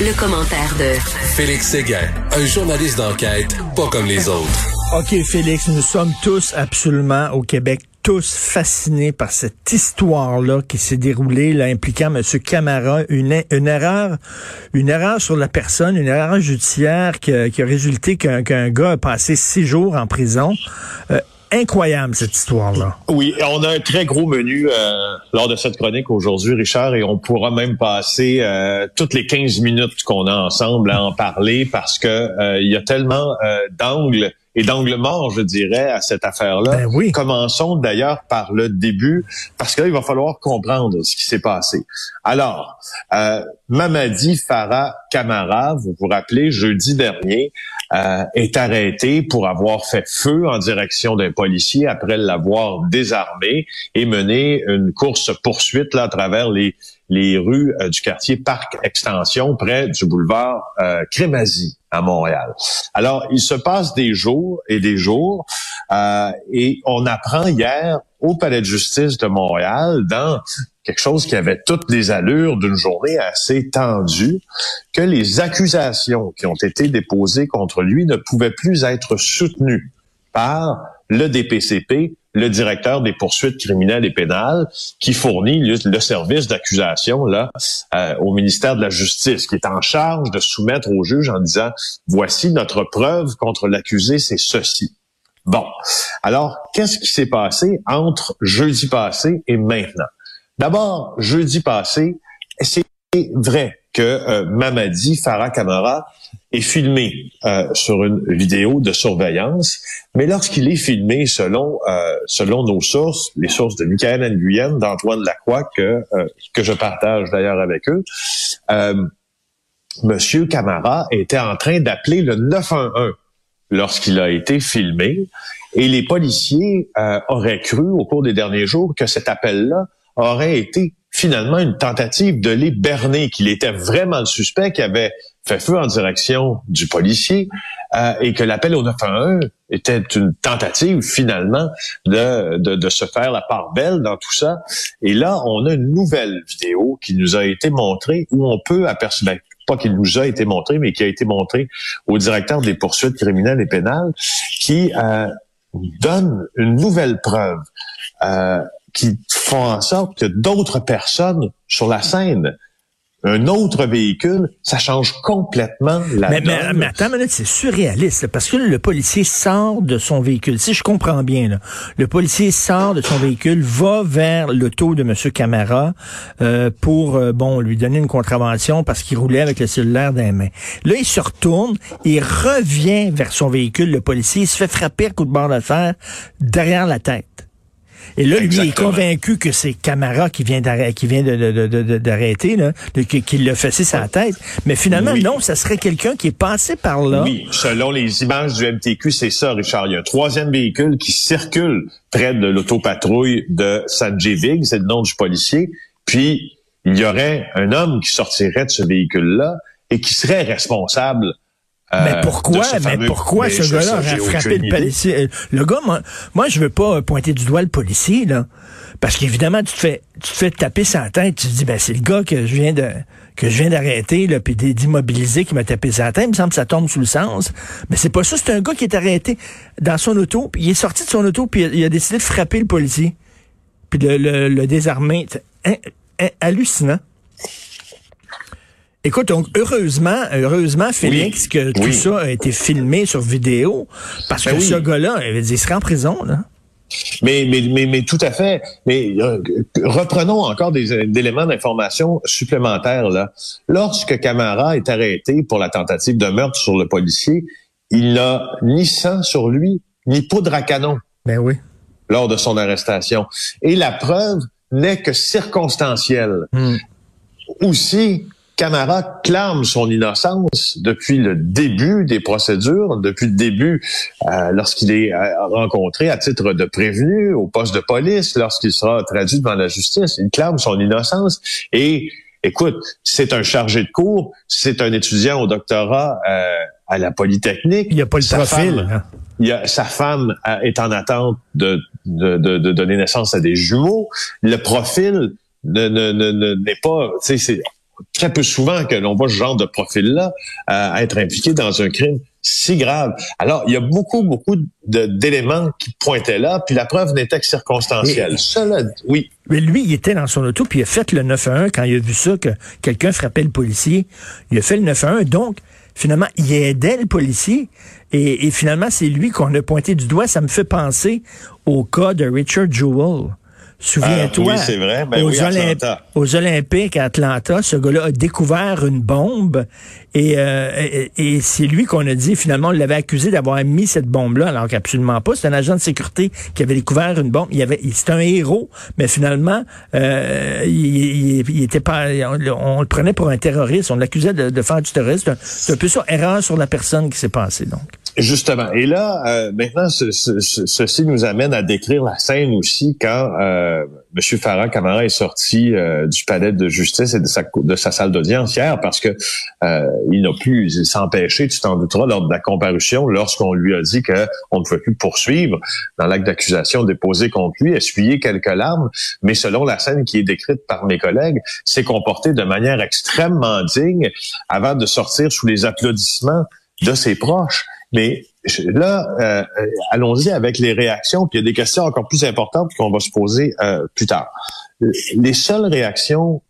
Le commentaire de Félix Séguin, un journaliste d'enquête pas comme les autres. OK, Félix, nous sommes tous absolument au Québec tous fascinés par cette histoire-là qui s'est déroulée, là, impliquant M. Camara, une, une erreur, une erreur sur la personne, une erreur judiciaire qui a, qui a résulté qu'un qu'un gars a passé six jours en prison. Euh, incroyable cette histoire-là. Oui, on a un très gros menu euh, lors de cette chronique aujourd'hui, Richard, et on pourra même passer euh, toutes les 15 minutes qu'on a ensemble à en parler parce que euh, il y a tellement euh, d'angles et d'angles morts, je dirais, à cette affaire-là. Ben oui. Commençons d'ailleurs par le début, parce que là, il va falloir comprendre ce qui s'est passé. Alors, euh, Mamadi Farah Camara, vous vous rappelez, jeudi dernier, euh, est arrêté pour avoir fait feu en direction d'un policier après l'avoir désarmé et mené une course poursuite là à travers les les rues euh, du quartier Parc Extension près du boulevard euh, Crémazie à Montréal. Alors, il se passe des jours et des jours euh, et on apprend hier au Palais de justice de Montréal dans quelque chose qui avait toutes les allures d'une journée assez tendue, que les accusations qui ont été déposées contre lui ne pouvaient plus être soutenues par le DPCP, le directeur des poursuites criminelles et pénales, qui fournit le, service d'accusation là euh, au ministère de la Justice, qui est en charge de soumettre au juge en disant voici notre preuve contre l'accusé, c'est ceci. Bon, alors qu'est-ce qui s'est passé entre jeudi passé et maintenant? D'abord, jeudi passé, c'est vrai que euh, Mamadi Farah Camara est filmé euh, sur une vidéo de surveillance, mais lorsqu'il est filmé selon euh, selon nos sources, les sources de Michael Nguyen, d'Antoine Lacroix que euh, que je partage d'ailleurs avec eux, euh, Monsieur Camara était en train d'appeler le 911 lorsqu'il a été filmé, et les policiers euh, auraient cru au cours des derniers jours que cet appel-là aurait été finalement une tentative de les berner, qu'il était vraiment le suspect qui avait fait feu en direction du policier euh, et que l'appel au 911 était une tentative finalement de, de, de, se faire la part belle dans tout ça. Et là, on a une nouvelle vidéo qui nous a été montrée où on peut apercevoir, ben, pas qu'il nous a été montré, mais qui a été montré au directeur des poursuites criminelles et pénales, qui euh, donne une nouvelle preuve. Euh, qui font en sorte que d'autres personnes sur la scène un autre véhicule, ça change complètement la mais, donne. mais, mais attends c'est surréaliste, là, parce que le policier sort de son véhicule. Si je comprends bien, là, le policier sort de son véhicule, va vers l'auto de M. Camara euh, pour, euh, bon, lui donner une contravention parce qu'il roulait avec le cellulaire dans les mains. Là, il se retourne, il revient vers son véhicule, le policier, il se fait frapper à coup de barre de fer derrière la tête. Et là, lui, il est convaincu que c'est Camara qui vient d'arrêter, qui vient de, de, de, de- d'arrêter, là, qui, l'a fessé sa tête. Mais finalement, Oui. non, ça serait quelqu'un qui est passé par là. Oui, selon les images du MTQ, c'est ça, Richard. Il y a un troisième véhicule qui circule près de l'autopatrouille de Sanjay Vig, c'est le nom du policier. Puis, il y aurait un homme qui sortirait de ce véhicule-là et qui serait responsable Mais pourquoi, mais pourquoi ce gars-là aurait frappé le policier? Euh, Le gars, moi, moi, je veux pas euh, pointer du doigt le policier, là. Parce qu'évidemment, tu te fais, tu te fais taper sa tête, tu te dis, ben, c'est le gars que je viens de, que je viens d'arrêter, là, puis d'immobiliser qui m'a tapé sa tête. Il me semble que ça tombe sous le sens. Mais c'est pas ça, c'est un gars qui est arrêté dans son auto, puis il est sorti de son auto, puis il a, décidé de frapper le policier. Puis de le, le désarmer. C'est ha- ha- hallucinant. Écoute, donc, heureusement, heureusement, Félix, que tout ça a été filmé sur vidéo, parce Ben que oui. ce gars-là, il serait en prison, là. Mais, mais, mais, mais tout à fait. Mais euh, reprenons encore des, des éléments d'information supplémentaires. Là. Lorsque Camara est arrêté pour la tentative de meurtre sur le policier, il n'a ni sang sur lui, ni poudre à canon Ben oui. lors de son arrestation. Et la preuve n'est que circonstancielle. Hmm. aussi, Camara clame son innocence depuis le début des procédures, depuis le début euh, lorsqu'il est euh, rencontré à titre de prévenu au poste de police, lorsqu'il sera traduit devant la justice. Il clame son innocence et écoute, c'est un chargé de cours, c'est un étudiant au doctorat euh, à la Polytechnique. Il n'y a pas le Sa profil. femme- hein? il y a, sa femme euh, est en attente de, de, de, de donner naissance à des jumeaux. Le profil ne, ne, ne, ne- n'est pas, très peu souvent que l'on voit ce genre de profil-là euh, être impliqué dans un crime si grave. Alors, il y a beaucoup, beaucoup de- d'éléments qui pointaient là, puis la preuve n'était que circonstancielle. Cela, oui, Mais lui, il était dans son auto, puis il a fait le 911 quand il a vu ça, que quelqu'un frappait le policier. Il a fait le 911. Donc, finalement, il aidait le policier. Et, et finalement, c'est lui qu'on a pointé du doigt. Ça me fait penser au cas de Richard Jewell. Souviens-toi. Ah, oui, c'est vrai. Ben aux, oui, Atlanta. aux Olympiques à Atlanta, ce gars-là a découvert une bombe et, euh, et, et c'est lui qu'on a dit, finalement, on l'avait accusé d'avoir mis cette bombe-là, alors qu'absolument pas. C'est un agent de sécurité qui avait découvert une bombe. Il avait, c'est un héros, mais finalement, euh, il, il- il était pas, on, le- on le prenait pour un terroriste. On l'accusait de, de faire du terrorisme. C'est un peu ça, erreur sur la personne qui s'est passée, donc. Justement. Et là, euh, maintenant, ce- ce- ce- ceci nous amène à décrire la scène aussi quand euh, M. Farah Camara est sorti euh, du palais de justice et de sa, de sa salle d'audience hier parce que il n'a pu s'empêcher, tu t'en douteras, lors de la comparution, lorsqu'on lui a dit qu'on ne pouvait plus poursuivre dans l'acte d'accusation déposé contre lui, essuyer quelques larmes, mais selon la scène qui est décrite par mes collègues, s'est comporté de manière extrêmement digne avant de sortir sous les applaudissements de ses proches. Mais là, euh, allons-y avec les réactions, puis il y a des questions encore plus importantes qu'on va se poser euh, plus tard. Les seules réactions,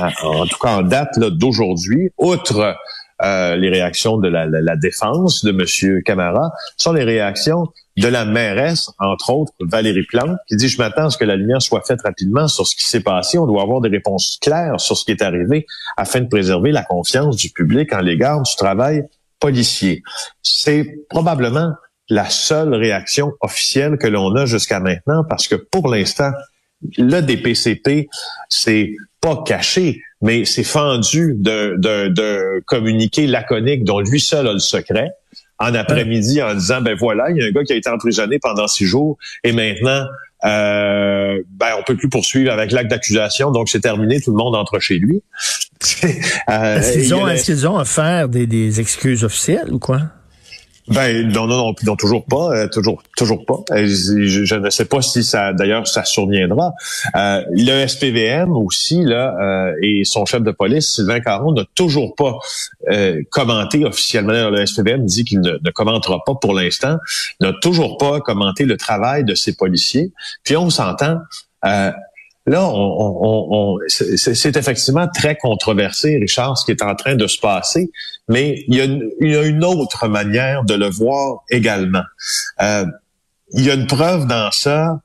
euh, en tout cas en date d'aujourd'hui, outre euh, les réactions de la, la- la défense de M. Camara, sont les réactions de la mairesse, entre autres, Valérie Plante, qui dit, je m'attends à ce que la lumière soit faite rapidement sur ce qui s'est passé. On doit avoir des réponses claires sur ce qui est arrivé afin de préserver la confiance du public en l'égard du travail policier. C'est probablement la seule réaction officielle que l'on a jusqu'à maintenant parce que pour l'instant, le DPCP, c'est pas caché, mais c'est fendu d'un communiqué laconique dont lui seul a le secret en après-midi en disant ben voilà, il y a un gars qui a été emprisonné pendant six jours et maintenant euh, ben on peut plus poursuivre avec l'acte d'accusation, donc c'est terminé, tout le monde entre chez lui. Euh, Est-ce il qu'ils ont, est-ce qu'ils ont offert des, des excuses officielles ou quoi? Ben non, non, non, non, toujours pas, euh, toujours, toujours pas. Euh, je, je ne sais pas si ça, d'ailleurs, ça surviendra. Euh, le SPVM aussi là euh, et son chef de police Sylvain Caron n'a toujours pas euh, commenté officiellement. Le SPVM dit qu'il ne, ne commentera pas pour l'instant, n'a toujours pas commenté le travail de ses policiers. Puis on s'entend. Là, on, on- on- c'est c'est effectivement très controversé, Richard, ce qui est en train de se passer, mais il y a une, il y a une autre manière de le voir également. Euh, il y a une preuve dans ça,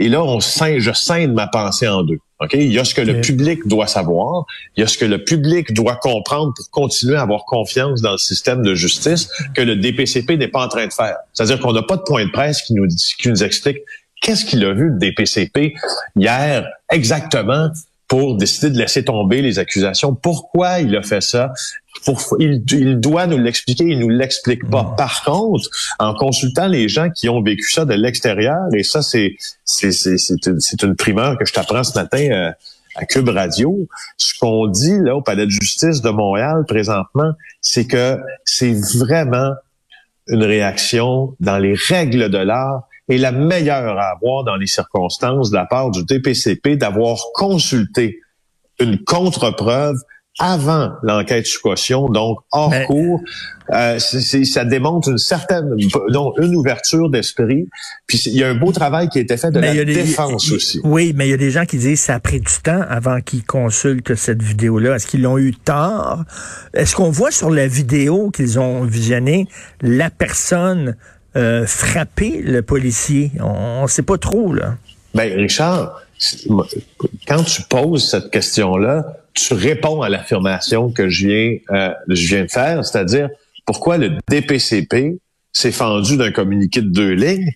et là, on scinde, je scinde ma pensée en deux. Ok, Il y a ce que le public doit savoir, il y a ce que le public doit comprendre pour continuer à avoir confiance dans le système de justice que le DPCP n'est pas en train de faire. C'est-à-dire qu'on n'a pas de point de presse qui nous, qui nous explique qu'est-ce qu'il a vu le DPCP hier exactement pour décider de laisser tomber les accusations? Pourquoi il a fait ça? Pour, il, il doit nous l'expliquer, il nous l'explique pas. Par contre, en consultant les gens qui ont vécu ça de l'extérieur, et ça, c'est c'est c'est c'est une, c'est une primeur que je t'apprends ce matin euh, à Cube Radio. Ce qu'on dit là au Palais de justice de Montréal présentement, c'est que c'est vraiment une réaction dans les règles de l'art et la meilleure à avoir dans les circonstances de la part du DPCP d'avoir consulté une contre-preuve avant l'enquête sous caution, donc hors Mais- cours. Euh, c'est- c'est- ça démontre une certaine, non, une ouverture d'esprit. Puis il y a un beau travail qui a été fait de Mais la des- défense aussi. Oui, mais il y a des gens qui disent ça a pris du temps avant qu'ils consultent cette vidéo-là. Est-ce qu'ils l'ont eu tard? Est-ce qu'on voit sur la vidéo qu'ils ont visionnée la personne euh, frapper le policier? On ne sait pas trop, là. Ben, Richard, quand tu poses cette question-là, tu réponds à l'affirmation que je viens, euh, je viens de faire, c'est-à-dire pourquoi le DPCP s'est fendu d'un communiqué de deux lignes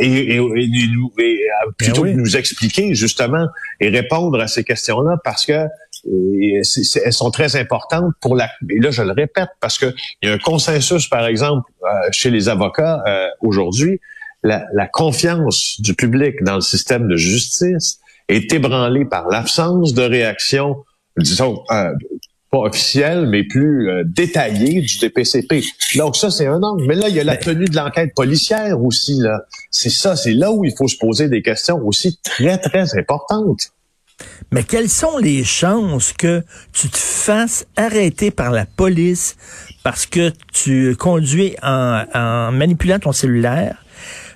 et, euh, plutôt Ben nous expliquer justement et répondre à ces questions-là parce que et c'est- c'est- elles sont très importantes pour la. Et là, je le répète parce que il y a un consensus, par exemple, euh, chez les avocats euh, aujourd'hui, la, la confiance du public dans le système de justice est ébranlée par l'absence de réaction, disons. euh, pas officielle, mais plus euh, détaillée du DPCP. Donc ça, c'est un angle. Mais là, il y a la tenue de l'enquête policière aussi. là. C'est ça, c'est là où il faut se poser des questions aussi très, très importantes. Mais quelles sont les chances que tu te fasses arrêter par la police parce que tu conduis en, manipulant ton cellulaire?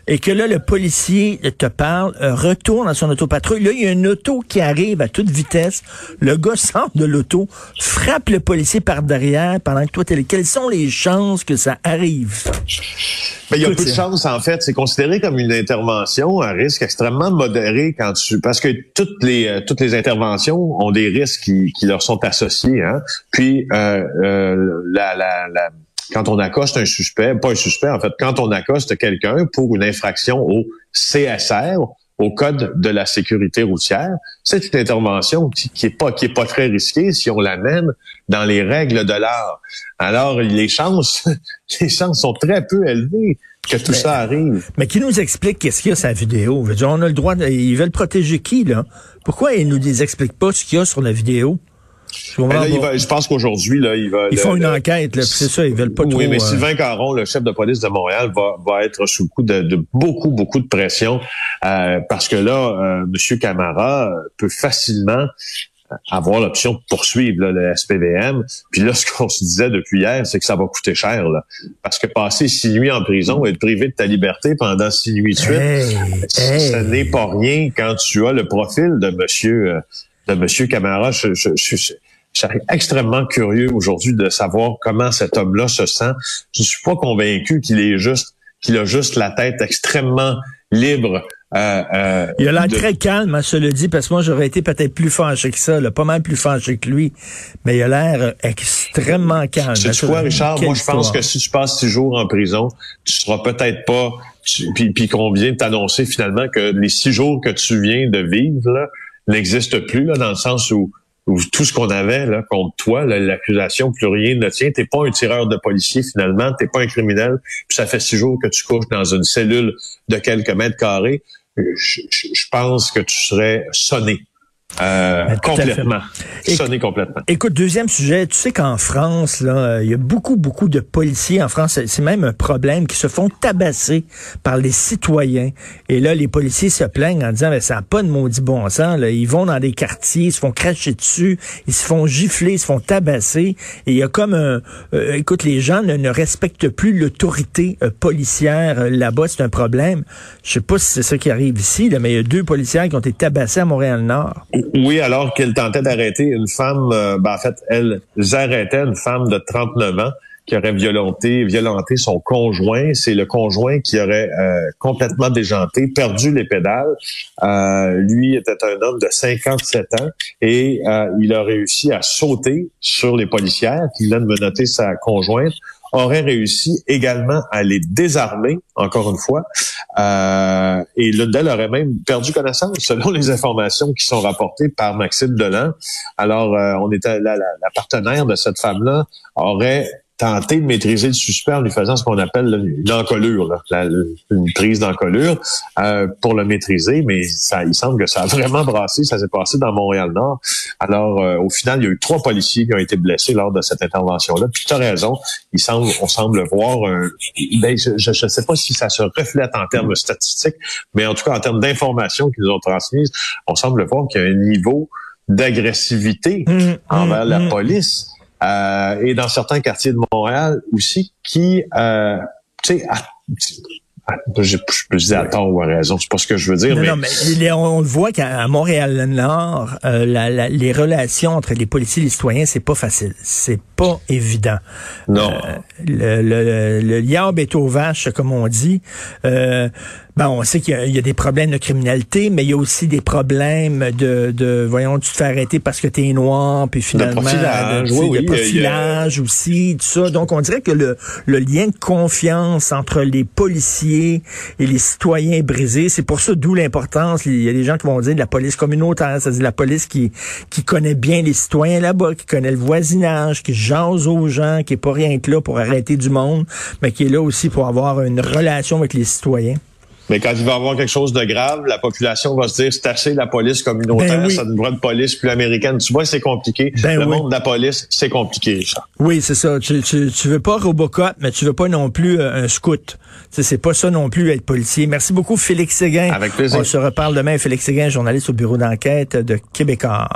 Et que là, le policier te parle, euh, retourne dans son autopatrouille. Là, il y a une auto qui arrive à toute vitesse. Le gars sort de l'auto, frappe le policier par derrière pendant que toi, t'es là. Quelles sont les chances que ça arrive? ça? Ben, il y a peu de c'est- chance, en fait. C'est considéré comme une intervention à risque extrêmement modéré quand tu, parce que toutes les, euh, toutes les interventions ont des risques qui, qui leur sont associés, hein. Puis, euh, euh, la, la, la, quand on accoste un suspect, pas un suspect, en fait, quand on accoste quelqu'un pour une infraction au CSR, au code de la sécurité routière, c'est une intervention qui, qui est pas qui est pas très risquée si on l'amène dans les règles de l'art. Alors les chances les chances sont très peu élevées que tout Mais- ça arrive. Mais qui nous explique qu'est-ce qu'il y a sur la vidéo? Je veux dire, on a le droit de, ils veulent protéger qui, là? Pourquoi ils nous expliquent pas ce qu'il y a sur la vidéo? Je comprends là, il pas. va- je pense qu'aujourd'hui là, il va Ils le- font une le- enquête, là, c'est ça, ils veulent pas oui, trop... mais euh, Sylvain Caron, le chef de police de Montréal, va, va être sous le coup de, de beaucoup, beaucoup de pression euh, parce que là, euh, M. Camara euh, peut facilement avoir l'option de poursuivre là, le SPVM. Puis là, ce qu'on se disait depuis hier, c'est que ça va coûter cher. Là, parce que passer six nuits en prison, être privé de ta liberté pendant six nuits de suite, Hey, hey. ce n'est pas rien quand tu as le profil de Monsieur euh, de Monsieur Camara. Je, je, je, je- je suis extrêmement curieux aujourd'hui de savoir comment cet homme-là se sent. Je suis pas convaincu qu'il est juste qu'il a juste la tête extrêmement libre. Euh, euh, Il a l'air de- très calme, hein, cela dit, parce que moi, j'aurais été peut-être plus fâché que ça, là, pas mal plus fâché que lui. Mais il a l'air euh, extrêmement calme. Sais quoi, Richard? Moi, je pense que si tu passes six jours en prison, tu seras peut-être pas. tu- puis, puis qu'on vient de t'annoncer finalement que les six jours que tu viens de vivre là, n'existent plus, là, dans le sens où, tout ce qu'on avait là, contre toi, l'accusation, plus rien ne tient. T'es pas un tireur de policier finalement, t'es pas un criminel. Puis ça fait six jours que tu couches dans une cellule de quelques mètres carrés. Je- je pense que tu serais sonné. Euh, Ben, complètement. Sonné complètement. Écoute, deuxième sujet, tu sais qu'en France, là, il y a beaucoup, beaucoup de policiers en France. C'est- même un problème qui se font tabasser par les citoyens. Et là, les policiers se plaignent en disant, ben, ça n'a pas de maudit bon sens. Là. Ils vont dans des quartiers, ils se font cracher dessus, ils se font gifler, ils se font tabasser. Et il y a comme un... euh, écoute, les gens ne, ne respectent plus l'autorité euh, policière euh, là-bas. C'est un problème. Je sais pas si c'est ça qui arrive ici, là, mais il y a deux policiers qui ont été tabassés à Montréal-Nord. Oui, alors qu'elle tentait d'arrêter une femme, euh, ben, en fait, elle arrêtait une femme de 39 ans qui aurait violenté, violenté son conjoint. C'est le conjoint qui aurait euh, complètement déjanté, perdu les pédales. Euh, lui était un homme de 57 ans et il a réussi à sauter sur les policières qui venaient de menotter sa conjointe aurait réussi également à les désarmer, encore une fois, euh, et l'une d'elles aurait même perdu connaissance, selon les informations qui sont rapportées par Maxime Delan. Alors, euh, on était la, la- la partenaire de cette femme-là aurait tenté de maîtriser le suspect en lui faisant ce qu'on appelle là, une prise d'encolure euh, pour le maîtriser, mais ça, il semble que ça a vraiment brassé, ça s'est passé dans Montréal-Nord. Alors, euh, au final, il y a eu trois policiers qui ont été blessés lors de cette intervention-là. Puis tu as raison, il semble, on semble voir un... Ben, je ne sais pas si ça se reflète en termes statistiques, mais en tout cas en termes d'informations qu'ils nous ont transmises, on semble voir qu'il y a un niveau d'agressivité Hum, envers hum, la hum. police euh, et dans certains quartiers de Montréal aussi qui, euh, tu sais, je, je peux dire à tort ou à raison, c'est pas ce que je veux dire, Non, mais, non, mais les- on le voit qu'à Montréal-Nord, euh, la- la- les relations entre les policiers et les citoyens, c'est pas facile. C'est pas évident. non. Le, le, le, le liable est aux vaches, comme on dit. Euh, Ben, on sait qu'il y, a- il y a des problèmes de criminalité, mais il y a aussi des problèmes de, de voyons, tu te fais arrêter parce que tu es noir, puis finalement, profilage, de, oui, de oui, profilage aussi, tout ça. Donc, on dirait que le, le lien de confiance entre les policiers et les citoyens est brisé. C'est pour ça d'où l'importance. Il y a des gens qui vont dire de la police communautaire, c'est-à-dire la police qui, qui connaît bien les citoyens là-bas, qui connaît le voisinage, qui jase aux gens, qui est pas rien que là pour arrêter du monde, mais qui est là aussi pour avoir une relation avec les citoyens. Mais quand il va y avoir quelque chose de grave, la population va se dire c'est assez la police communautaire, Ben oui. ça nous voit de police plus américaine. Tu vois, c'est compliqué. Ben le oui. monde de la police, c'est compliqué, Richard. Oui, c'est ça. Tu, tu, tu veux pas Robocop, mais tu veux pas non plus euh, un scout. C'est pas ça non plus être policier. Merci beaucoup, Félix Séguin. Avec plaisir. On se reparle demain. Félix Séguin, journaliste au bureau d'enquête de Québécois.